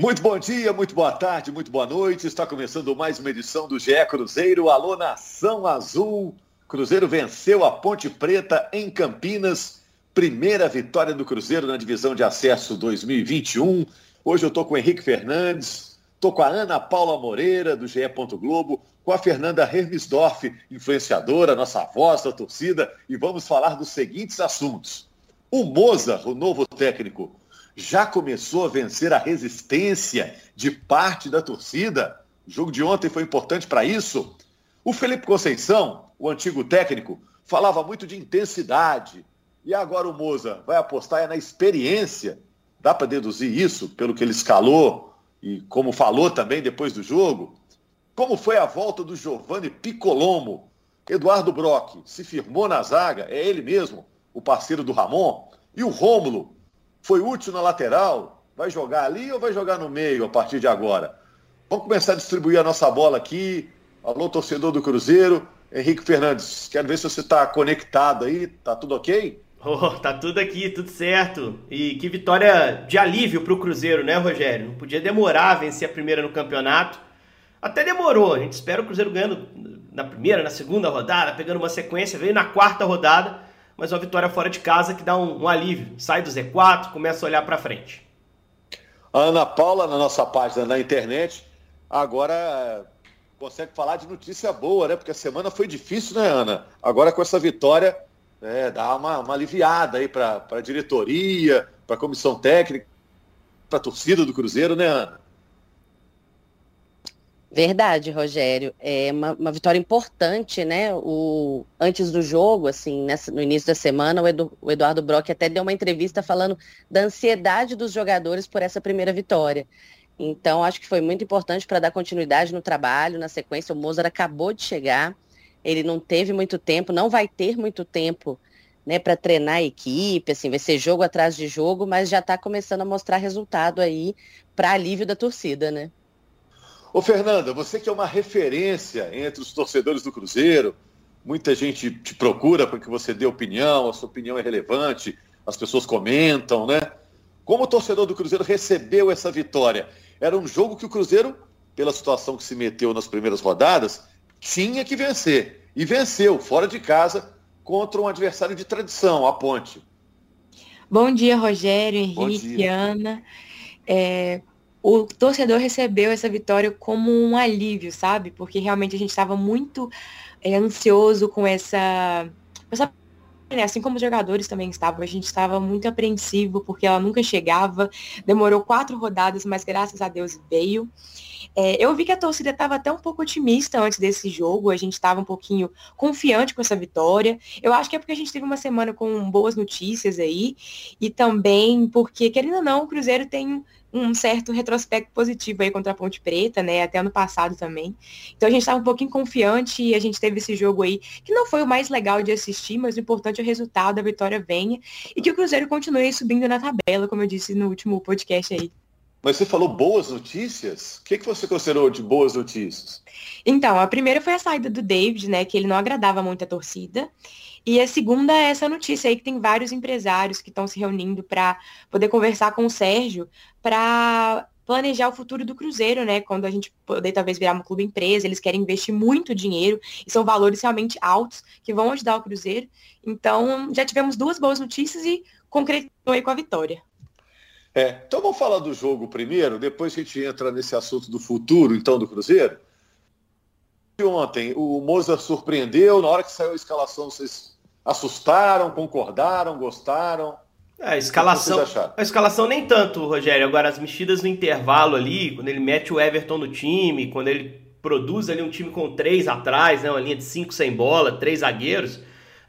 Muito bom dia, muito boa tarde, muito boa noite. Está começando mais uma edição do GE Cruzeiro. Alô, Nação Azul. Cruzeiro venceu a Ponte Preta em Campinas. Primeira vitória do Cruzeiro na divisão de acesso 2021. Hoje eu estou com o Henrique Fernandes, estou com a Ana Paula Moreira, do GE. Globo, com a Fernanda Hermesdorf, influenciadora, nossa voz da torcida, e vamos falar dos seguintes assuntos. O Moza, o novo técnico, já começou a vencer a resistência de parte da torcida. O jogo de ontem foi importante para isso. O Felipe Conceição, o antigo técnico, falava muito de intensidade. E agora o Moza vai apostar na experiência. Dá para deduzir isso pelo que ele escalou e como falou também depois do jogo? Como foi a volta do Giovanni Piccolomo? Eduardo Brock se firmou na zaga, é ele mesmo, o parceiro do Ramon. E o Rômulo foi útil na lateral? Vai jogar ali ou vai jogar no meio a partir de agora? Vamos começar a distribuir a nossa bola aqui. Alô, torcedor do Cruzeiro. Henrique Fernandes, quero ver se você está conectado aí. Tá tudo ok? Oh, tá tudo aqui, tudo certo. E que vitória de alívio para o Cruzeiro, né, Rogério? Não podia demorar a vencer a primeira no campeonato. Até demorou, a gente espera o Cruzeiro ganhando na primeira, na segunda rodada, pegando uma sequência, veio na quarta rodada mas uma vitória fora de casa que dá um, um alívio. Sai do Z4, começa a olhar para frente. Ana Paula, na nossa página na internet, agora consegue falar de notícia boa, né? Porque a semana foi difícil, né, Ana? Agora com essa vitória, é, dá uma, uma aliviada aí para a diretoria, para a comissão técnica, para a torcida do Cruzeiro, né, Ana? Verdade, Rogério. É uma, uma, vitória importante, né? O, antes do jogo, assim, nessa, no início da semana, o, Edu, o, Eduardo Brock até deu uma entrevista falando da ansiedade dos jogadores por essa primeira vitória. Então, acho que foi muito importante para dar continuidade no trabalho. Na sequência, o Mozart acabou de chegar. Ele não teve muito tempo, não vai ter muito tempo né, para treinar a equipe, assim, vai ser jogo atrás de jogo, mas já está começando a mostrar resultado aí para alívio da torcida, né? Ô Fernanda, você que é uma referência entre os torcedores do Cruzeiro, muita gente te procura para que você dê opinião, a sua opinião é relevante, as pessoas comentam, né? Como o torcedor do Cruzeiro recebeu essa vitória? Era um jogo que o Cruzeiro, pela situação que se meteu nas primeiras rodadas, tinha que vencer. E venceu, fora de casa, contra um adversário de tradição, a Ponte. Bom dia, Rogério, Henrique, Ana. É, o torcedor recebeu essa vitória como um alívio, sabe? Porque realmente a gente estava muito é, ansioso com essa, essa né, assim como os jogadores também estavam, a gente estava muito apreensivo porque ela nunca chegava, demorou quatro rodadas, mas graças a Deus veio. É, eu vi que a torcida estava até um pouco otimista antes desse jogo, a gente estava um pouquinho confiante com essa vitória. Eu acho que é porque a gente teve uma semana com boas notícias aí, e também porque, querendo ou não, o Cruzeiro tem um certo retrospecto positivo aí contra a Ponte Preta, né? Até ano passado também. Então a gente estava um pouquinho confiante e a gente teve esse jogo aí, que não foi o mais legal de assistir, mas o importante é o resultado, a vitória venha e que o Cruzeiro continue subindo na tabela, como eu disse no último podcast aí. Mas você falou boas notícias? O que, que você considerou de boas notícias? Então, a primeira foi a saída do David, né? Que ele não agradava muito a torcida. E a segunda é essa notícia aí que tem vários empresários que estão se reunindo para poder conversar com o Sérgio para planejar o futuro do Cruzeiro, né? Quando a gente poder talvez virar uma clube empresa, eles querem investir muito dinheiro e são valores realmente altos que vão ajudar o Cruzeiro. Então, já tivemos duas boas notícias e concretou aí com a vitória. É, então vamos falar do jogo primeiro, depois a gente entra nesse assunto do futuro, então, do Cruzeiro. Ontem, o Mozart surpreendeu, na hora que saiu a escalação, vocês assustaram, concordaram, gostaram? É, a escalação, a escalação nem tanto, Rogério. Agora, as mexidas no intervalo ali, quando ele mete o Everton no time, quando ele produz ali um time com três atrás, né, uma linha de cinco sem bola, três zagueiros,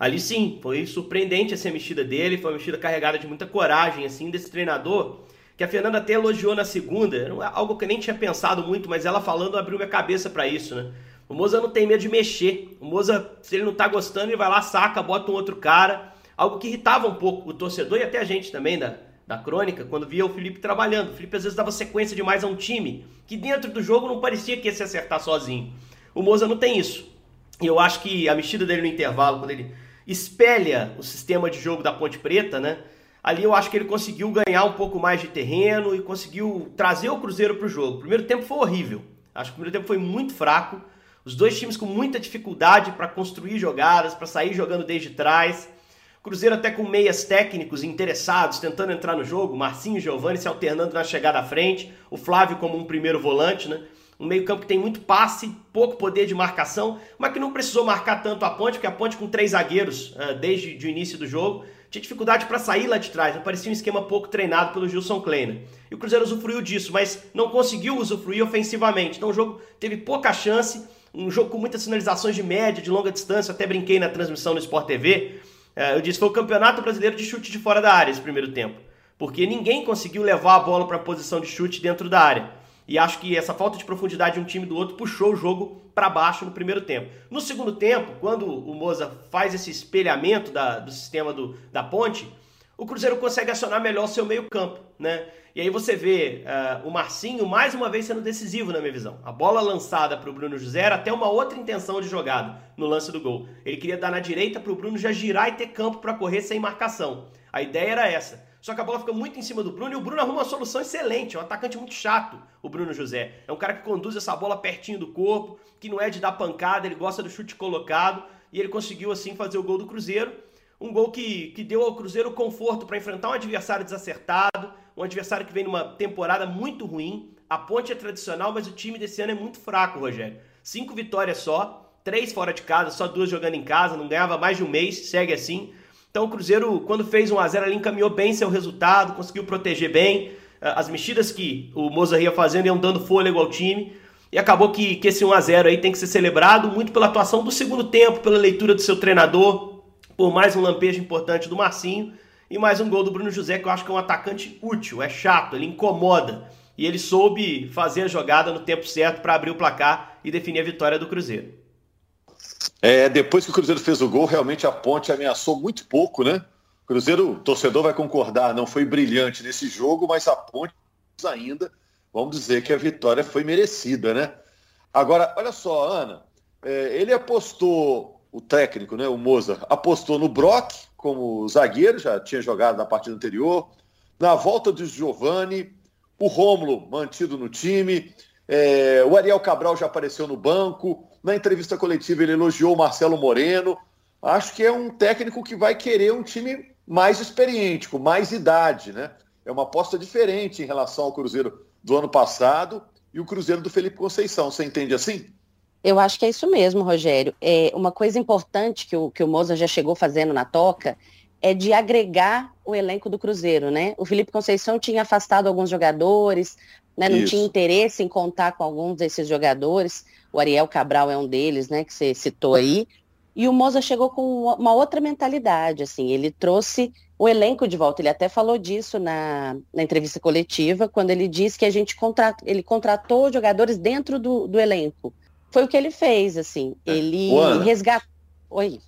ali sim, foi surpreendente essa mexida dele, foi uma mexida carregada de muita coragem, assim, desse treinador, que a Fernanda até elogiou na segunda, é algo que eu nem tinha pensado muito, mas ela falando abriu minha cabeça para isso, né? O Moza não tem medo de mexer. O Moza, se ele não tá gostando, ele vai lá, saca, bota um outro cara. Algo que irritava um pouco o torcedor e até a gente também da, da crônica, quando via o Felipe trabalhando. O Felipe às vezes dava sequência demais a um time que dentro do jogo não parecia que ia se acertar sozinho. O Moza não tem isso. E eu acho que a mexida dele no intervalo, quando ele espelha o sistema de jogo da Ponte Preta, né? Ali eu acho que ele conseguiu ganhar um pouco mais de terreno e conseguiu trazer o Cruzeiro para o jogo. O primeiro tempo foi horrível. Acho que o primeiro tempo foi muito fraco. Os dois times com muita dificuldade para construir jogadas, para sair jogando desde trás. Cruzeiro até com meias técnicos interessados, tentando entrar no jogo. Marcinho e Giovanni se alternando na chegada à frente. O Flávio como um primeiro volante, né? Um meio-campo que tem muito passe, pouco poder de marcação, mas que não precisou marcar tanto a ponte, porque a ponte com três zagueiros uh, desde o início do jogo tinha dificuldade para sair lá de trás, não parecia um esquema pouco treinado pelo Gilson Kleiner. E o Cruzeiro usufruiu disso, mas não conseguiu usufruir ofensivamente. Então o jogo teve pouca chance, um jogo com muitas sinalizações de média, de longa distância, até brinquei na transmissão no Sport TV. É, eu disse foi o Campeonato Brasileiro de chute de fora da área esse primeiro tempo, porque ninguém conseguiu levar a bola para a posição de chute dentro da área. E acho que essa falta de profundidade de um time do outro puxou o jogo para baixo no primeiro tempo. No segundo tempo, quando o Moza faz esse espelhamento da, do sistema do, da ponte, o Cruzeiro consegue acionar melhor o seu meio-campo, né? E aí você vê uh, o Marcinho mais uma vez sendo decisivo na minha visão. A bola lançada para o Bruno José era até uma outra intenção de jogada no lance do gol. Ele queria dar na direita para o Bruno já girar e ter campo para correr sem marcação. A ideia era essa. Só que a bola fica muito em cima do Bruno e o Bruno arruma uma solução excelente. É um atacante muito chato, o Bruno José. É um cara que conduz essa bola pertinho do corpo, que não é de dar pancada, ele gosta do chute colocado. E ele conseguiu, assim, fazer o gol do Cruzeiro. Um gol que, que deu ao Cruzeiro conforto para enfrentar um adversário desacertado, um adversário que vem numa temporada muito ruim. A ponte é tradicional, mas o time desse ano é muito fraco, Rogério. Cinco vitórias só, três fora de casa, só duas jogando em casa, não ganhava mais de um mês, segue assim. Então o Cruzeiro, quando fez 1 a 0 ali, encaminhou bem seu resultado, conseguiu proteger bem. Ah, as mexidas que o Moza ia fazendo iam dando fôlego ao time. E acabou que, que esse 1 a 0 aí tem que ser celebrado muito pela atuação do segundo tempo, pela leitura do seu treinador, por mais um lampejo importante do Marcinho e mais um gol do Bruno José, que eu acho que é um atacante útil, é chato, ele incomoda. E ele soube fazer a jogada no tempo certo para abrir o placar e definir a vitória do Cruzeiro. É, depois que o Cruzeiro fez o gol, realmente a ponte ameaçou muito pouco, né? O Cruzeiro, o torcedor vai concordar, não foi brilhante nesse jogo, mas a ponte ainda, vamos dizer que a vitória foi merecida, né? Agora, olha só, Ana, é, ele apostou, o técnico, né, o Moza, apostou no Brock como zagueiro, já tinha jogado na partida anterior, na volta do Giovani, o Rômulo mantido no time, é, o Ariel Cabral já apareceu no banco, na entrevista coletiva, ele elogiou o Marcelo Moreno. Acho que é um técnico que vai querer um time mais experiente, com mais idade, né? É uma aposta diferente em relação ao Cruzeiro do ano passado e o Cruzeiro do Felipe Conceição. Você entende assim? Eu acho que é isso mesmo, Rogério. É uma coisa importante que o, que o Moza já chegou fazendo na toca é de agregar o elenco do Cruzeiro, né? O Felipe Conceição tinha afastado alguns jogadores, né? Não Isso. tinha interesse em contar com alguns desses jogadores. O Ariel Cabral é um deles, né? Que você citou aí. E o Moza chegou com uma outra mentalidade, assim, ele trouxe o elenco de volta. Ele até falou disso na, na entrevista coletiva, quando ele disse que a gente contrat, ele contratou jogadores dentro do, do elenco. Foi o que ele fez, assim. É. Ele resgatou. Oi.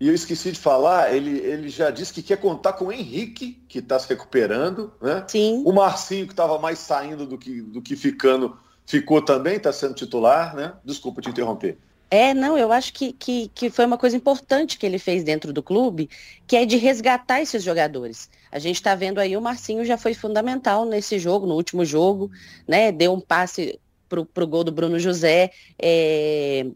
E eu esqueci de falar, ele, ele já disse que quer contar com o Henrique, que está se recuperando, né? Sim. O Marcinho, que estava mais saindo do que, do que ficando, ficou também, está sendo titular, né? Desculpa te interromper. É, não, eu acho que, que, que foi uma coisa importante que ele fez dentro do clube, que é de resgatar esses jogadores. A gente está vendo aí o Marcinho já foi fundamental nesse jogo, no último jogo, né? Deu um passe para o gol do Bruno José. É,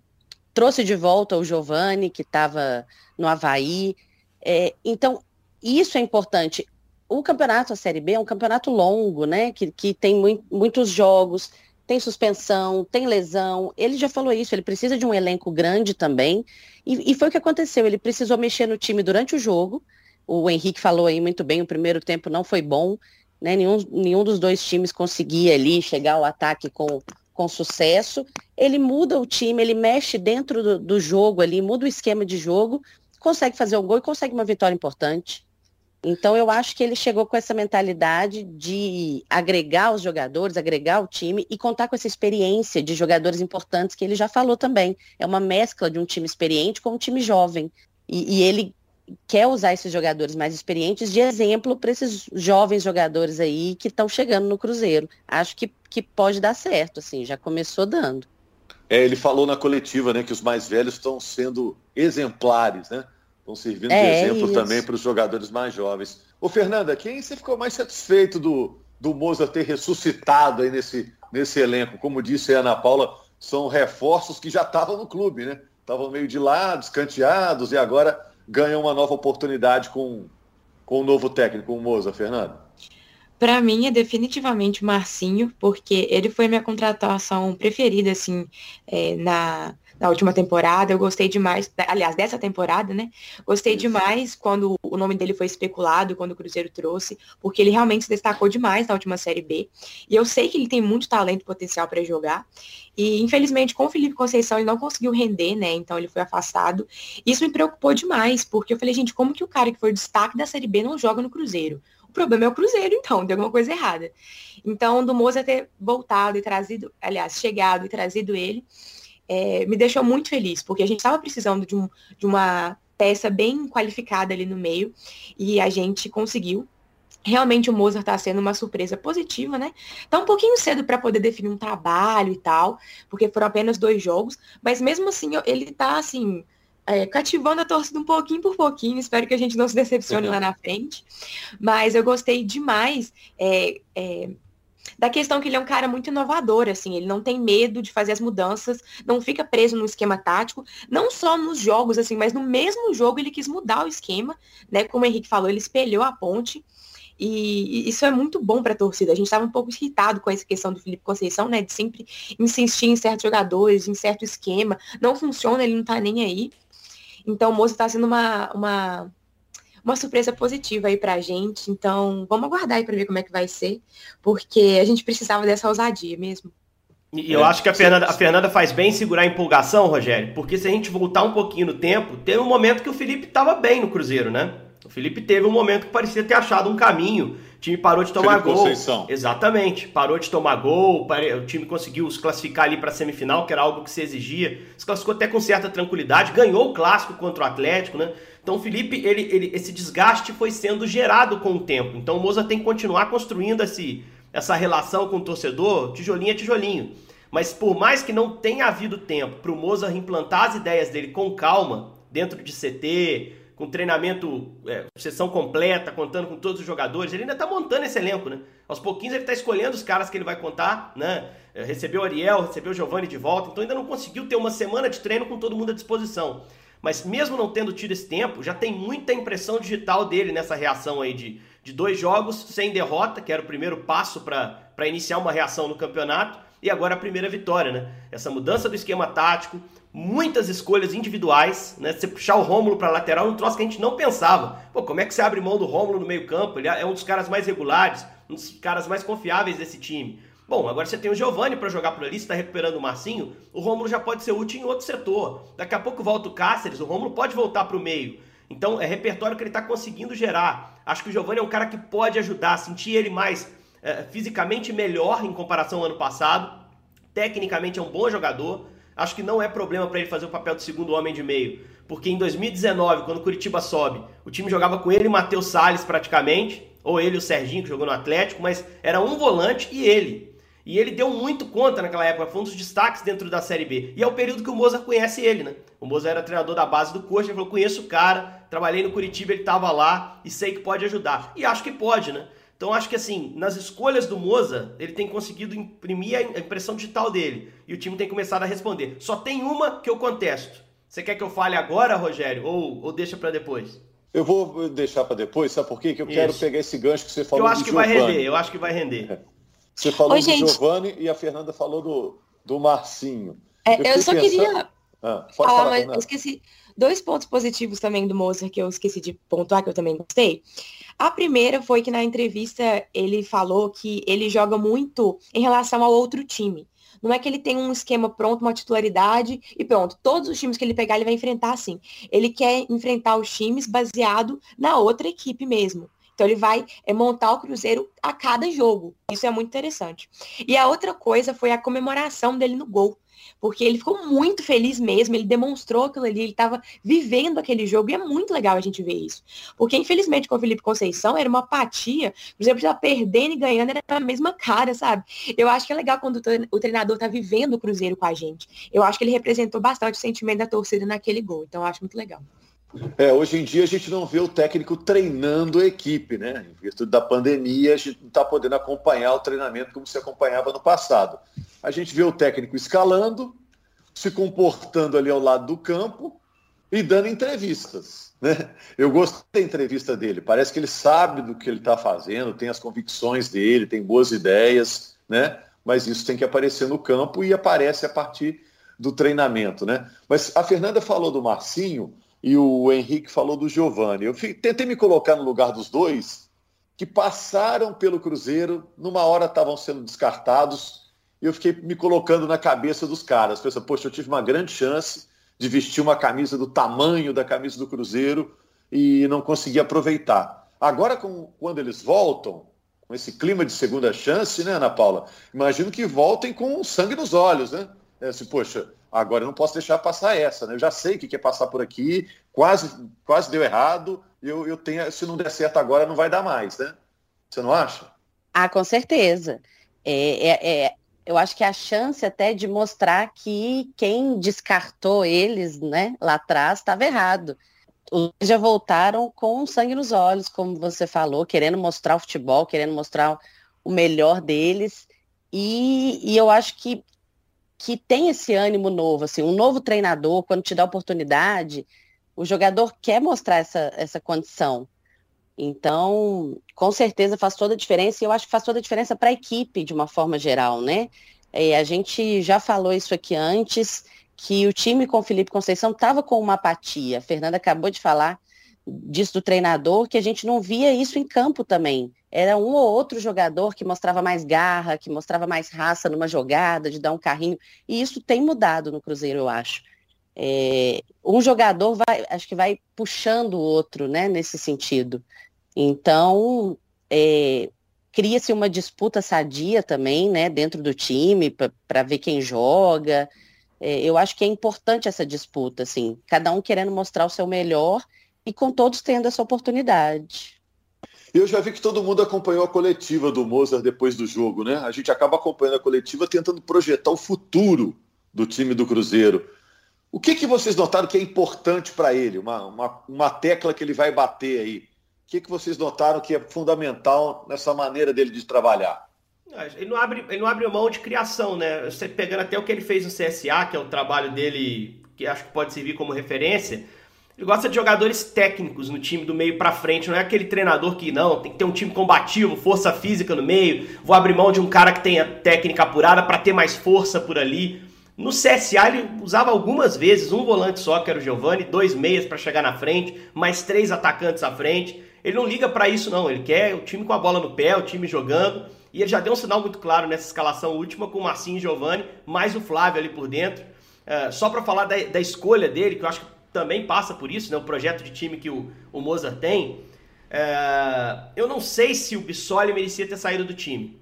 trouxe de volta o Giovani, que estava no Havaí. É, então, isso é importante. O campeonato, a Série B, é um campeonato longo, né? Que, que tem muito, muitos jogos, tem suspensão, tem lesão. Ele já falou isso, ele precisa de um elenco grande também. E, e foi o que aconteceu. Ele precisou mexer no time durante o jogo. O Henrique falou aí muito bem, o primeiro tempo não foi bom. Né? Nenhum, nenhum dos dois times conseguia ali chegar ao ataque com, com sucesso, ele muda o time, ele mexe dentro do, do, jogo ali, muda o esquema de jogo, consegue fazer o gol e consegue uma vitória importante. Então eu acho que ele chegou com essa mentalidade de agregar os jogadores, agregar o time e contar com essa experiência de jogadores importantes que ele já falou também. É uma mescla de um time experiente com um time jovem. E, e ele quer usar esses jogadores mais experientes de exemplo para esses jovens jogadores aí que estão chegando no Cruzeiro. Acho que, que pode dar certo, assim, já começou dando. É, ele falou na coletiva, né, que os mais velhos estão sendo exemplares, né? Estão servindo de é, exemplo também para os jogadores mais jovens. Ô, Fernanda, quem você ficou mais satisfeito do, do Moza ter ressuscitado aí nesse, nesse elenco? Como disse a Ana Paula, são reforços que já estavam no clube, né? Estavam meio de lado, escanteados, e agora ganham uma nova oportunidade com, com o novo técnico, o Moza, Fernanda. Para mim é definitivamente o Marcinho, porque ele foi minha contratação preferida, assim, é, na, na última temporada. Eu gostei demais, aliás, dessa temporada, né? Gostei demais quando o nome dele foi especulado, quando o Cruzeiro trouxe, porque ele realmente se destacou demais na última Série B. E eu sei que ele tem muito talento e potencial para jogar. E, infelizmente, com o Felipe Conceição, ele não conseguiu render, né? Então ele foi afastado. Isso me preocupou demais, porque eu falei, gente, como que o cara que foi o destaque da Série B não joga no Cruzeiro? Problema é o Cruzeiro, então, tem alguma coisa errada. Então, do Moza ter voltado e trazido, aliás, chegado e trazido ele, é, me deixou muito feliz, porque a gente estava precisando de, um, de uma peça bem qualificada ali no meio e a gente conseguiu. Realmente o Mozart está sendo uma surpresa positiva, né? Tá um pouquinho cedo para poder definir um trabalho e tal, porque foram apenas dois jogos, mas mesmo assim ele tá assim, é, cativando a torcida um pouquinho por pouquinho. Espero que a gente não se decepcione uhum. lá na frente. Mas eu gostei demais é, é, da questão que ele é um cara muito inovador, assim, ele não tem medo de fazer as mudanças, não fica preso no esquema tático, não só nos jogos, assim, mas no mesmo jogo ele quis mudar o esquema, né? Como o Henrique falou, ele espelhou a ponte. E isso é muito bom para a torcida. A gente estava um pouco irritado com essa questão do Felipe Conceição, né? De sempre insistir em certos jogadores, em certo esquema. Não funciona, ele não está nem aí. Então o Moça está sendo uma, uma uma surpresa positiva aí pra gente. Então, vamos aguardar aí para ver como é que vai ser, porque a gente precisava dessa ousadia mesmo. E eu acho que a Fernanda, a Fernanda faz bem segurar a empolgação, Rogério, porque se a gente voltar um pouquinho no tempo, teve um momento que o Felipe estava bem no Cruzeiro, né? Felipe teve um momento que parecia ter achado um caminho. O time parou de tomar Felipe gol. Conceição. Exatamente. Parou de tomar gol. O time conseguiu se classificar ali para a semifinal, que era algo que se exigia. Se classificou até com certa tranquilidade. Ganhou o clássico contra o Atlético, né? Então Felipe, ele, ele, esse desgaste foi sendo gerado com o tempo. Então o Moza tem que continuar construindo esse, essa relação com o torcedor, tijolinho a tijolinho. Mas por mais que não tenha havido tempo para o Moza implantar as ideias dele com calma, dentro de CT, com treinamento, é, sessão completa, contando com todos os jogadores, ele ainda está montando esse elenco, né? Aos pouquinhos ele está escolhendo os caras que ele vai contar, né? É, recebeu o Ariel, recebeu o Giovanni de volta, então ainda não conseguiu ter uma semana de treino com todo mundo à disposição. Mas mesmo não tendo tido esse tempo, já tem muita impressão digital dele nessa reação aí de, de dois jogos sem derrota, que era o primeiro passo para iniciar uma reação no campeonato, e agora a primeira vitória, né? Essa mudança do esquema tático, muitas escolhas individuais, né? Você puxar o Rômulo para lateral, um troço que a gente não pensava. Pô, como é que você abre mão do Rômulo no meio-campo? Ele é um dos caras mais regulares, um dos caras mais confiáveis desse time. Bom, agora você tem o Giovani para jogar por ali, está recuperando o Marcinho, o Rômulo já pode ser útil em outro setor. Daqui a pouco volta o Cáceres, o Rômulo pode voltar para o meio. Então é repertório que ele está conseguindo gerar. Acho que o Giovani é um cara que pode ajudar, sentir ele mais é, fisicamente melhor em comparação ao ano passado. Tecnicamente é um bom jogador. Acho que não é problema para ele fazer o papel de segundo homem de meio. Porque em 2019, quando o Curitiba sobe, o time jogava com ele e Matheus Salles praticamente, ou ele e o Serginho que jogou no Atlético, mas era um volante e ele. E ele deu muito conta naquela época, foi um dos destaques dentro da Série B. E é o período que o Moza conhece ele, né? O Moza era treinador da base do Coxa, ele falou, conheço o cara, trabalhei no Curitiba, ele estava lá e sei que pode ajudar. E acho que pode, né? Então acho que assim, nas escolhas do Moza, ele tem conseguido imprimir a impressão digital dele. E o time tem começado a responder. Só tem uma que eu contesto. Você quer que eu fale agora, Rogério? Ou, ou deixa para depois? Eu vou deixar para depois, sabe por quê? Que eu Isso. quero pegar esse gancho que você falou. Eu acho que Giovani. vai render, eu acho que vai render. Você falou Oi, do gente. Giovanni e a Fernanda falou do, do Marcinho. É, eu, eu só pensando... queria ah, falar, falar, mas eu esqueci dois pontos positivos também do Mozart que eu esqueci de pontuar, que eu também gostei. A primeira foi que na entrevista ele falou que ele joga muito em relação ao outro time. Não é que ele tem um esquema pronto, uma titularidade e pronto. Todos os times que ele pegar, ele vai enfrentar assim. Ele quer enfrentar os times baseado na outra equipe mesmo. Então ele vai é, montar o Cruzeiro a cada jogo. Isso é muito interessante. E a outra coisa foi a comemoração dele no gol. Porque ele ficou muito feliz mesmo, ele demonstrou aquilo ali, ele estava vivendo aquele jogo, e é muito legal a gente ver isso. Porque, infelizmente, com o Felipe Conceição, era uma apatia, por exemplo, já perdendo e ganhando, era a mesma cara, sabe? Eu acho que é legal quando o treinador tá vivendo o Cruzeiro com a gente. Eu acho que ele representou bastante o sentimento da torcida naquele gol, então eu acho muito legal. É, hoje em dia a gente não vê o técnico treinando a equipe, né? Em virtude da pandemia, a gente não está podendo acompanhar o treinamento como se acompanhava no passado. A gente vê o técnico escalando, se comportando ali ao lado do campo e dando entrevistas. Né? Eu gostei da entrevista dele. Parece que ele sabe do que ele está fazendo, tem as convicções dele, tem boas ideias, né? Mas isso tem que aparecer no campo e aparece a partir do treinamento, né? Mas a Fernanda falou do Marcinho e o Henrique falou do Giovani. Eu tentei me colocar no lugar dos dois que passaram pelo Cruzeiro, numa hora estavam sendo descartados, e eu fiquei me colocando na cabeça dos caras. Pensei, poxa, eu tive uma grande chance de vestir uma camisa do tamanho da camisa do Cruzeiro e não consegui aproveitar. Agora, com, quando eles voltam, com esse clima de segunda chance, né, Ana Paula? Imagino que voltem com sangue nos olhos, né? É assim, poxa, Agora eu não posso deixar passar essa, né? Eu já sei que é passar por aqui, quase, quase deu errado, eu, eu tenho, se não der certo agora, não vai dar mais, né? Você não acha? Ah, com certeza. É, é, é, eu acho que a chance até de mostrar que quem descartou eles, né, lá atrás, estava errado. Os já voltaram com sangue nos olhos, como você falou, querendo mostrar o futebol, querendo mostrar o melhor deles. E, e eu acho que que tem esse ânimo novo, assim, um novo treinador, quando te dá oportunidade, o jogador quer mostrar essa, essa condição. Então, com certeza faz toda a diferença, e eu acho que faz toda a diferença para a equipe, de uma forma geral, né? É, a gente já falou isso aqui antes, que o time com o Felipe Conceição estava com uma apatia. A Fernanda acabou de falar disso do treinador, que a gente não via isso em campo também. Era um ou outro jogador que mostrava mais garra, que mostrava mais raça numa jogada, de dar um carrinho. E isso tem mudado no Cruzeiro, eu acho. É, um jogador vai, acho que vai puxando o outro, né, nesse sentido. Então, é, cria-se uma disputa sadia também, né, dentro do time, para ver quem joga. É, eu acho que é importante essa disputa, assim, cada um querendo mostrar o seu melhor e com todos tendo essa oportunidade. Eu já vi que todo mundo acompanhou a coletiva do Mozart depois do jogo, né? A gente acaba acompanhando a coletiva tentando projetar o futuro do time do Cruzeiro. O que, que vocês notaram que é importante para ele? Uma, uma, uma tecla que ele vai bater aí. O que, que vocês notaram que é fundamental nessa maneira dele de trabalhar? Ele não, abre, ele não abre mão de criação, né? Você pegando até o que ele fez no CSA, que é o trabalho dele, que acho que pode servir como referência ele gosta de jogadores técnicos no time do meio para frente, não é aquele treinador que não, tem que ter um time combativo, força física no meio, vou abrir mão de um cara que tenha técnica apurada para ter mais força por ali. No CSA ele usava algumas vezes um volante só, que era o Giovani, dois meias para chegar na frente, mais três atacantes à frente. Ele não liga para isso não, ele quer o time com a bola no pé, o time jogando. E ele já deu um sinal muito claro nessa escalação última com o Marcinho e Giovani, mais o Flávio ali por dentro. Uh, só para falar da, da, escolha dele, que eu acho que também passa por isso, né? O projeto de time que o, o Mozart tem. É, eu não sei se o Bissoli merecia ter saído do time.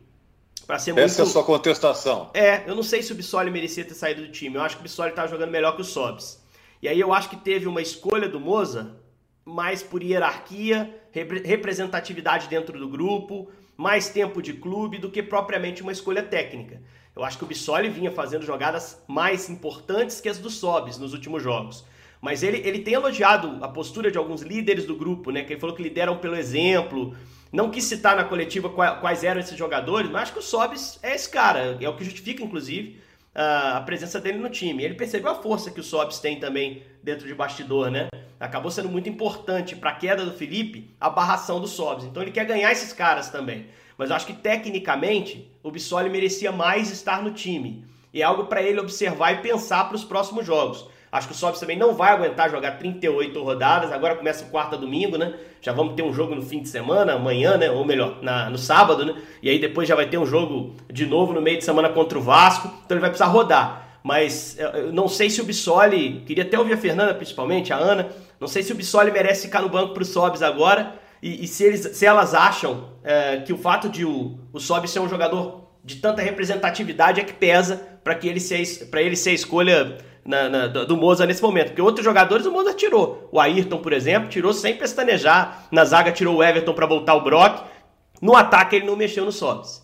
Ser muito... Essa é a sua contestação. É, eu não sei se o Bissoli merecia ter saído do time. Eu acho que o Bissoli estava jogando melhor que o Sobs. E aí eu acho que teve uma escolha do Moza mais por hierarquia, representatividade dentro do grupo, mais tempo de clube do que propriamente uma escolha técnica. Eu acho que o Bissoli vinha fazendo jogadas mais importantes que as do Sobs nos últimos jogos. Mas ele, ele tem elogiado a postura de alguns líderes do grupo, né? Que ele falou que lideram pelo exemplo. Não quis citar na coletiva quais eram esses jogadores, mas acho que o Sobis é esse cara. É o que justifica, inclusive, a presença dele no time. Ele percebeu a força que o Sobis tem também dentro de bastidor, né? Acabou sendo muito importante para a queda do Felipe a barração do Sobis. Então ele quer ganhar esses caras também. Mas eu acho que tecnicamente o Bissoli merecia mais estar no time. E é algo para ele observar e pensar para os próximos jogos. Acho que o Sobs também não vai aguentar jogar 38 rodadas. Agora começa quarta domingo, né? Já vamos ter um jogo no fim de semana, amanhã, né? Ou melhor, na, no sábado, né? E aí depois já vai ter um jogo de novo no meio de semana contra o Vasco. Então ele vai precisar rodar. Mas eu não sei se o Bissoli, queria até ouvir a Fernanda principalmente, a Ana, não sei se o Bissoli merece ficar no banco para o Sobs agora e, e, se, eles, se elas acham é, que o fato de o, o Sobs ser um jogador de tanta representatividade é que pesa para que ele ser, ele ser a escolha na, na, do Moza nesse momento. Porque outros jogadores o Moza tirou. O Ayrton, por exemplo, tirou sem pestanejar. Na zaga tirou o Everton para voltar o Brock. No ataque ele não mexeu no Sobs.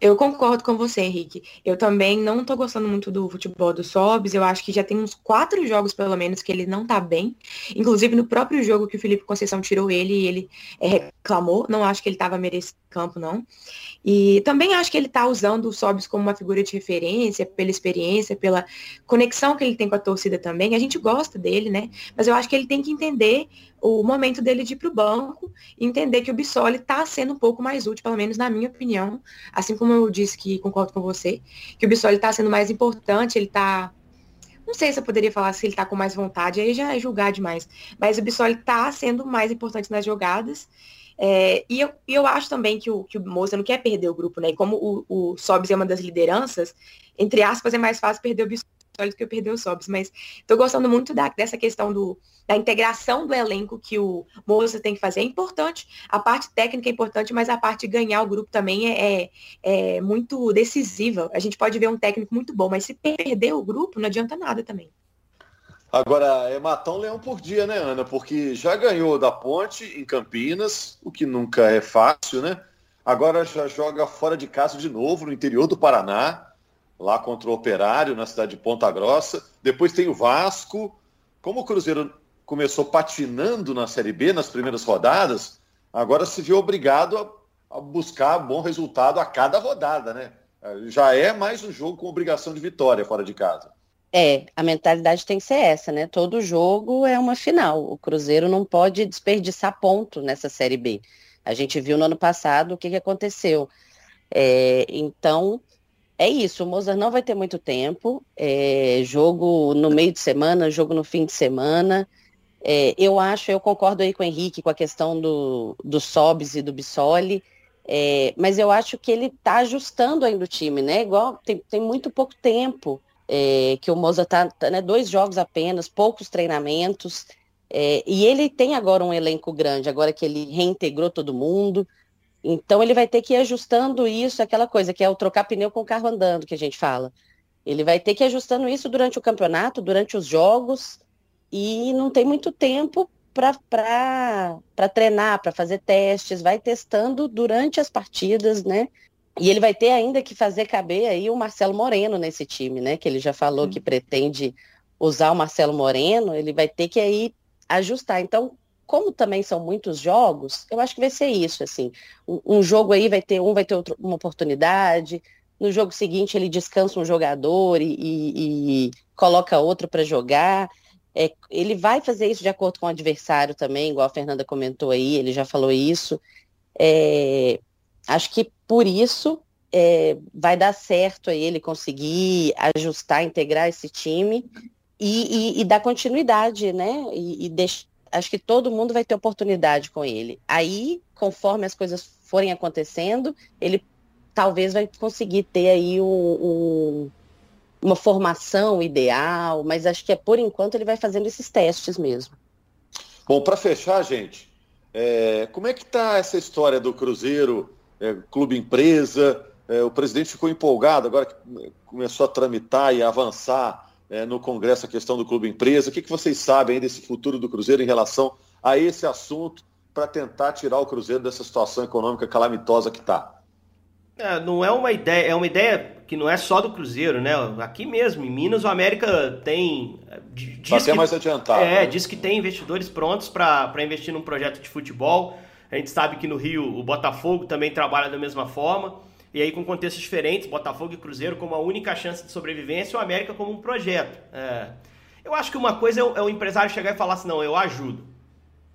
Eu concordo com você, Henrique. Eu também não estou gostando muito do futebol do Sobs. Eu acho que já tem uns quatro jogos, pelo menos, que ele não tá bem. Inclusive, no próprio jogo que o Felipe Conceição tirou ele, ele é, reclamou. Não acho que ele estava merecendo campo, não. E também acho que ele está usando o Sobs como uma figura de referência, pela experiência, pela conexão que ele tem com a torcida também. A gente gosta dele, né? Mas eu acho que ele tem que entender o momento dele de ir para o banco entender que o Bissoli está sendo um pouco mais útil, pelo menos na minha opinião. Assim como eu disse que concordo com você, que o Bissoli está sendo mais importante, ele está não sei se eu poderia falar se ele tá com mais vontade, aí já é julgar demais. Mas o Bissoli tá sendo mais importante nas jogadas. É, e, eu, e eu acho também que o, que o Moza não quer perder o grupo, né? E como o, o Sobs é uma das lideranças, entre aspas, é mais fácil perder o Bissoli do que perder o Sobs. Mas estou gostando muito da, dessa questão do, da integração do elenco que o Moza tem que fazer. É importante, a parte técnica é importante, mas a parte de ganhar o grupo também é, é, é muito decisiva. A gente pode ver um técnico muito bom, mas se perder o grupo, não adianta nada também. Agora, é matar um leão por dia, né, Ana? Porque já ganhou da Ponte em Campinas, o que nunca é fácil, né? Agora já joga fora de casa de novo, no interior do Paraná, lá contra o Operário, na cidade de Ponta Grossa. Depois tem o Vasco. Como o Cruzeiro começou patinando na Série B nas primeiras rodadas, agora se viu obrigado a, a buscar bom resultado a cada rodada, né? Já é mais um jogo com obrigação de vitória fora de casa. É, a mentalidade tem que ser essa, né? Todo jogo é uma final. O Cruzeiro não pode desperdiçar ponto nessa Série B. A gente viu no ano passado o que, que aconteceu. É, então, é isso. O Mozart não vai ter muito tempo. É, jogo no meio de semana, jogo no fim de semana. É, eu acho, eu concordo aí com o Henrique com a questão do, do Sobs e do Bissoli. É, mas eu acho que ele está ajustando ainda o time, né? Igual tem, tem muito pouco tempo é, que o Moza está, tá, né, dois jogos apenas, poucos treinamentos, é, e ele tem agora um elenco grande, agora que ele reintegrou todo mundo, então ele vai ter que ir ajustando isso, aquela coisa que é o trocar pneu com o carro andando, que a gente fala. Ele vai ter que ir ajustando isso durante o campeonato, durante os jogos, e não tem muito tempo para treinar, para fazer testes, vai testando durante as partidas, né? E ele vai ter ainda que fazer caber aí o Marcelo Moreno nesse time, né? Que ele já falou que pretende usar o Marcelo Moreno, ele vai ter que aí ajustar. Então, como também são muitos jogos, eu acho que vai ser isso, assim. Um, um jogo aí vai ter, um vai ter outro, uma oportunidade, no jogo seguinte ele descansa um jogador e, e, e coloca outro para jogar. É, ele vai fazer isso de acordo com o adversário também, igual a Fernanda comentou aí, ele já falou isso. É, acho que por isso é, vai dar certo aí ele conseguir ajustar, integrar esse time e, e, e dar continuidade, né? E, e deixar, acho que todo mundo vai ter oportunidade com ele. Aí, conforme as coisas forem acontecendo, ele talvez vai conseguir ter aí um, um, uma formação ideal, mas acho que é por enquanto ele vai fazendo esses testes mesmo. Bom, para fechar, gente, é, como é que está essa história do Cruzeiro é, clube empresa. É, o presidente ficou empolgado agora que começou a tramitar e avançar é, no Congresso a questão do clube empresa. O que, que vocês sabem desse futuro do Cruzeiro em relação a esse assunto para tentar tirar o Cruzeiro dessa situação econômica calamitosa que está? É, não é uma ideia, é uma ideia que não é só do Cruzeiro, né? Aqui mesmo, em Minas, o América tem. Diz até que, mais adiantado. É, né? diz que tem investidores prontos para investir num projeto de futebol. A gente sabe que no Rio o Botafogo também trabalha da mesma forma. E aí, com contextos diferentes, Botafogo e Cruzeiro como a única chance de sobrevivência o América como um projeto. É. Eu acho que uma coisa é o, é o, empresário chegar e falar assim: não, eu ajudo.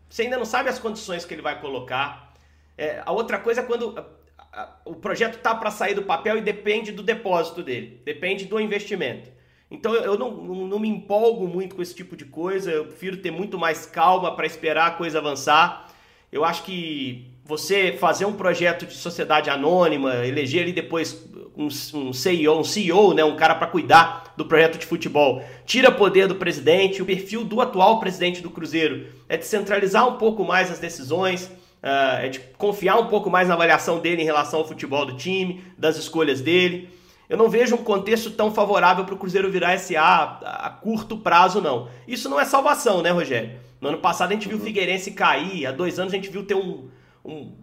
Você ainda não sabe as condições que ele vai colocar. É, a outra coisa é quando a, a, o projeto está para sair do papel e depende do depósito dele, depende do investimento. Então eu não, não, não me empolgo muito com esse tipo de coisa, eu prefiro ter muito mais calma para esperar a coisa avançar. Eu acho que você fazer um projeto de sociedade anônima, eleger ali depois um, um CEO, um CEO, né, um cara para cuidar do projeto de futebol, tira poder do presidente. O perfil do atual presidente do Cruzeiro é de centralizar um pouco mais as decisões, uh, é de confiar um pouco mais na avaliação dele em relação ao futebol do time, das escolhas dele. Eu não vejo um contexto tão favorável para o Cruzeiro virar SA a, a curto prazo, não. Isso não é salvação, né, Rogério? No ano passado a gente viu o Figueirense cair, há dois anos a gente viu ter um, um,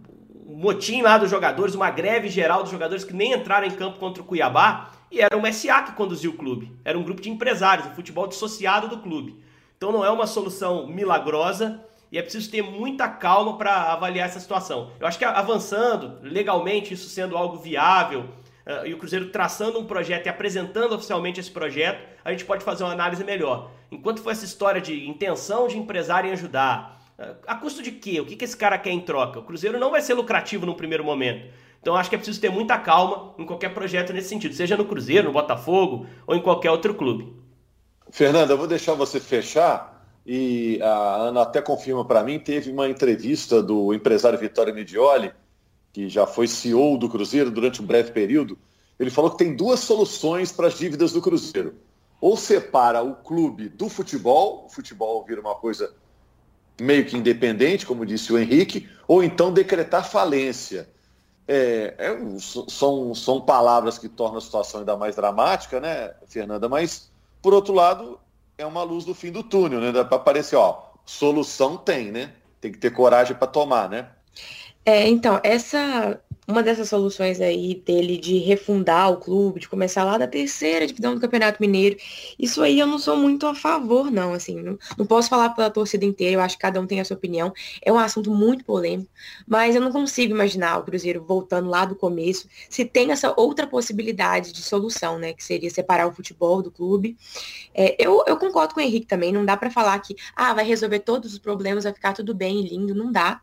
um motim lá dos jogadores, uma greve geral dos jogadores que nem entraram em campo contra o Cuiabá, e era o SA que conduziu o clube. Era um grupo de empresários, o futebol dissociado do clube. Então não é uma solução milagrosa e é preciso ter muita calma para avaliar essa situação. Eu acho que avançando legalmente, isso sendo algo viável, uh, e o Cruzeiro traçando um projeto e apresentando oficialmente esse projeto, a gente pode fazer uma análise melhor. Enquanto for essa história de intenção de empresário em ajudar, a custo de quê? O que, que esse cara quer em troca? O Cruzeiro não vai ser lucrativo no primeiro momento. Então acho que é preciso ter muita calma em qualquer projeto nesse sentido, seja no Cruzeiro, no Botafogo ou em qualquer outro clube. Fernanda, eu vou deixar você fechar e a Ana até confirma para mim, teve uma entrevista do empresário Vitório Midioli, que já foi CEO do Cruzeiro durante um breve período. Ele falou que tem duas soluções para as dívidas do Cruzeiro. Ou separa o clube do futebol, o futebol vira uma coisa meio que independente, como disse o Henrique, ou então decretar falência. É, é, são, são palavras que tornam a situação ainda mais dramática, né, Fernanda? Mas, por outro lado, é uma luz do fim do túnel, né? Dá para aparecer, ó, solução tem, né? Tem que ter coragem para tomar, né? É, então, essa uma dessas soluções aí dele de refundar o clube, de começar lá da terceira divisão do Campeonato Mineiro, isso aí eu não sou muito a favor, não, assim, não, não posso falar pela torcida inteira, eu acho que cada um tem a sua opinião, é um assunto muito polêmico, mas eu não consigo imaginar o Cruzeiro voltando lá do começo, se tem essa outra possibilidade de solução, né, que seria separar o futebol do clube. É, eu, eu concordo com o Henrique também, não dá para falar que, ah, vai resolver todos os problemas, vai ficar tudo bem e lindo, não dá,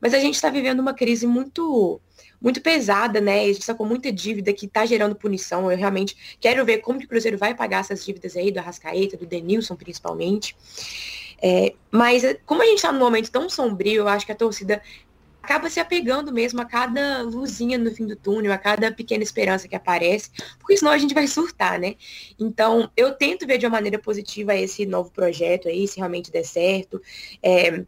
mas a gente está vivendo uma crise muito muito pesada, né? A gente está com muita dívida que está gerando punição. Eu realmente quero ver como que o Cruzeiro vai pagar essas dívidas aí, do Arrascaeta, do Denilson principalmente. É, mas como a gente está num momento tão sombrio, eu acho que a torcida acaba se apegando mesmo a cada luzinha no fim do túnel, a cada pequena esperança que aparece, porque senão a gente vai surtar, né? Então, eu tento ver de uma maneira positiva esse novo projeto aí, se realmente der certo. É,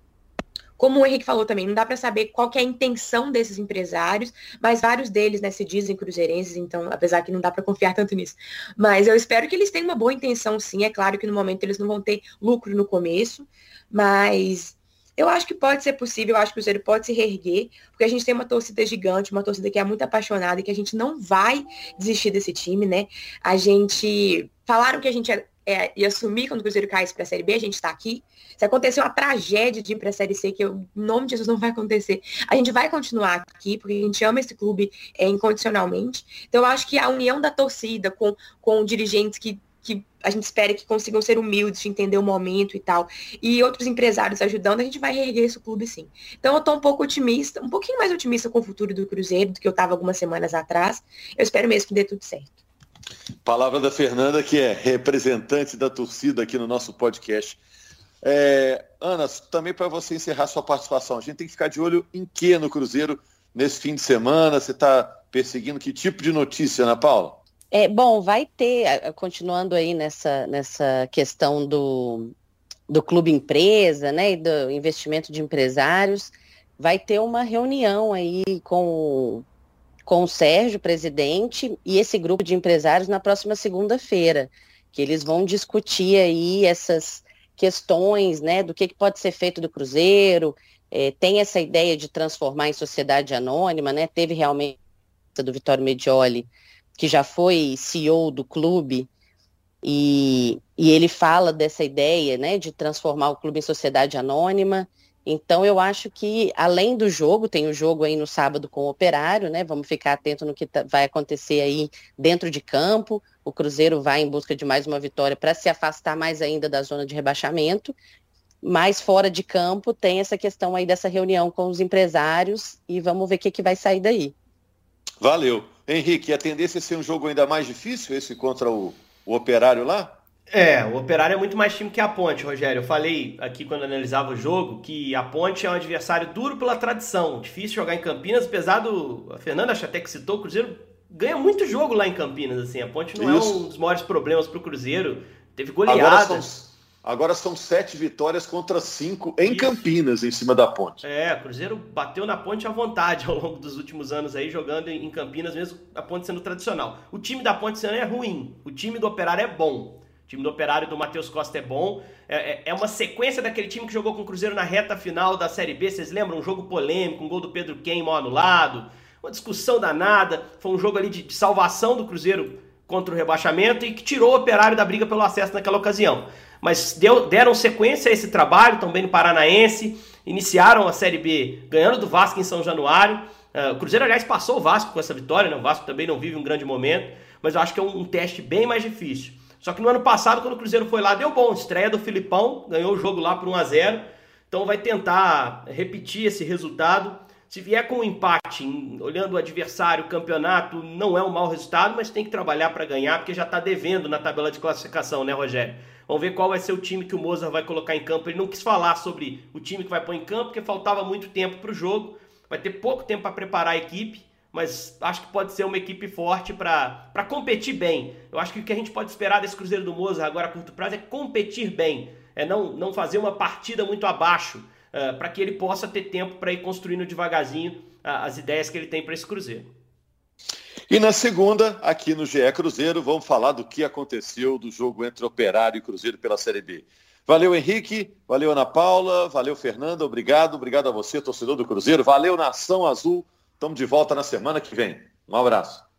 como o Henrique falou também, não dá para saber qual é a intenção desses empresários, mas vários deles né, se dizem cruzeirenses, então, apesar que não dá para confiar tanto nisso. Mas eu espero que eles tenham uma boa intenção, sim. É claro que no momento eles não vão ter lucro no começo, mas eu acho que pode ser possível, eu acho que o Cruzeiro pode se reerguer, porque a gente tem uma torcida gigante, uma torcida que é muito apaixonada e que a gente não vai desistir desse time, né? A gente. Falaram que a gente é é, e assumir quando o Cruzeiro caísse para a Série B, a gente está aqui. Se acontecer uma tragédia de ir para a Série C, que em nome de Jesus não vai acontecer, a gente vai continuar aqui, porque a gente ama esse clube é, incondicionalmente. Então, eu acho que a união da torcida com, com dirigentes que, que a gente espera que consigam ser humildes, de entender o momento e tal, e outros empresários ajudando, a gente vai reerguer esse clube sim. Então, eu estou um pouco otimista, um pouquinho mais otimista com o futuro do Cruzeiro do que eu estava algumas semanas atrás. Eu espero mesmo que dê tudo certo. Palavra da Fernanda, que é representante da torcida aqui no nosso podcast. É, Ana, também para você encerrar sua participação, a gente tem que ficar de olho em que no Cruzeiro nesse fim de semana? Você está perseguindo que tipo de notícia, Ana Paula? É, bom, vai ter, continuando aí nessa, nessa questão do, do clube empresa, né, e do investimento de empresários, vai ter uma reunião aí com com o Sérgio, presidente, e esse grupo de empresários na próxima segunda-feira, que eles vão discutir aí essas questões, né, do que, que pode ser feito do Cruzeiro, é, tem essa ideia de transformar em sociedade anônima, né, teve realmente do Vitório Medioli, que já foi CEO do clube, e, e ele fala dessa ideia, né, de transformar o clube em sociedade anônima, então eu acho que além do jogo, tem o jogo aí no sábado com o Operário, né? Vamos ficar atento no que tá, vai acontecer aí dentro de campo. O Cruzeiro vai em busca de mais uma vitória para se afastar mais ainda da zona de rebaixamento. Mas fora de campo tem essa questão aí dessa reunião com os empresários e vamos ver o que, que vai sair daí. Valeu. Henrique, a tendência é ser um jogo ainda mais difícil, esse contra o, o Operário lá? É, o Operário é muito mais time que a Ponte, Rogério. Eu falei aqui quando analisava o jogo que a Ponte é um adversário duro pela tradição. Difícil jogar em Campinas, apesar do. A Fernanda acho até que citou, o Cruzeiro ganha muito jogo lá em Campinas. assim. A Ponte não Isso. é um dos maiores problemas para o Cruzeiro. Teve goleadas. Agora são, agora são, sete vitórias contra cinco em Isso. Campinas, em cima da Ponte. É, o Cruzeiro bateu na Ponte à vontade ao longo dos últimos anos aí, jogando em Campinas, mesmo a Ponte sendo tradicional. O time da Ponte ano é ruim, o time do Operário é bom. O time do Operário do Matheus Costa é bom. É, é, é, uma sequência daquele time que jogou com o Cruzeiro na reta final da Série B. Vocês lembram? Um jogo polêmico, um gol do Pedro Quem mal anulado, uma discussão danada. Foi um jogo ali de, de salvação do Cruzeiro contra o rebaixamento e que tirou o Operário da briga pelo acesso naquela ocasião. Mas deu, deram sequência a esse trabalho, também no Paranaense. Iniciaram a Série B ganhando do Vasco em São Januário. Uh, o Cruzeiro, aliás, passou o Vasco com essa vitória. Né? O Vasco também não vive um grande momento. Mas eu acho que é um, um teste bem mais difícil. Só que no ano passado, quando o Cruzeiro foi lá, deu bom. Estreia do Filipão, ganhou o jogo lá por 1 a 0 Então vai tentar repetir esse resultado. Se vier com um empate, olhando o adversário, o campeonato, não é um mau resultado, mas tem que trabalhar para ganhar, porque já está devendo na tabela de classificação, né, Rogério? Vamos ver qual vai ser o time que o Mozart vai colocar em campo. Ele não quis falar sobre o time que vai pôr em campo, porque faltava muito tempo para o jogo. Vai ter pouco tempo para preparar a equipe mas acho que pode ser uma equipe forte para competir bem. Eu acho que o que a gente pode esperar desse Cruzeiro do Mozart agora a curto prazo é competir bem, é não, não fazer uma partida muito abaixo, uh, eh, para que ele possa ter tempo para ir construindo devagarzinho uh, as ideias que ele tem para esse Cruzeiro. E na segunda, aqui no GE Cruzeiro, vamos falar do que aconteceu do jogo entre Operário e Cruzeiro pela Série B. Valeu, Henrique. Valeu, Ana Paula. Valeu, Fernanda. Obrigado. Obrigado a você, torcedor do Cruzeiro. Valeu, Nação Azul. Estamos de volta na semana que vem. Um abraço.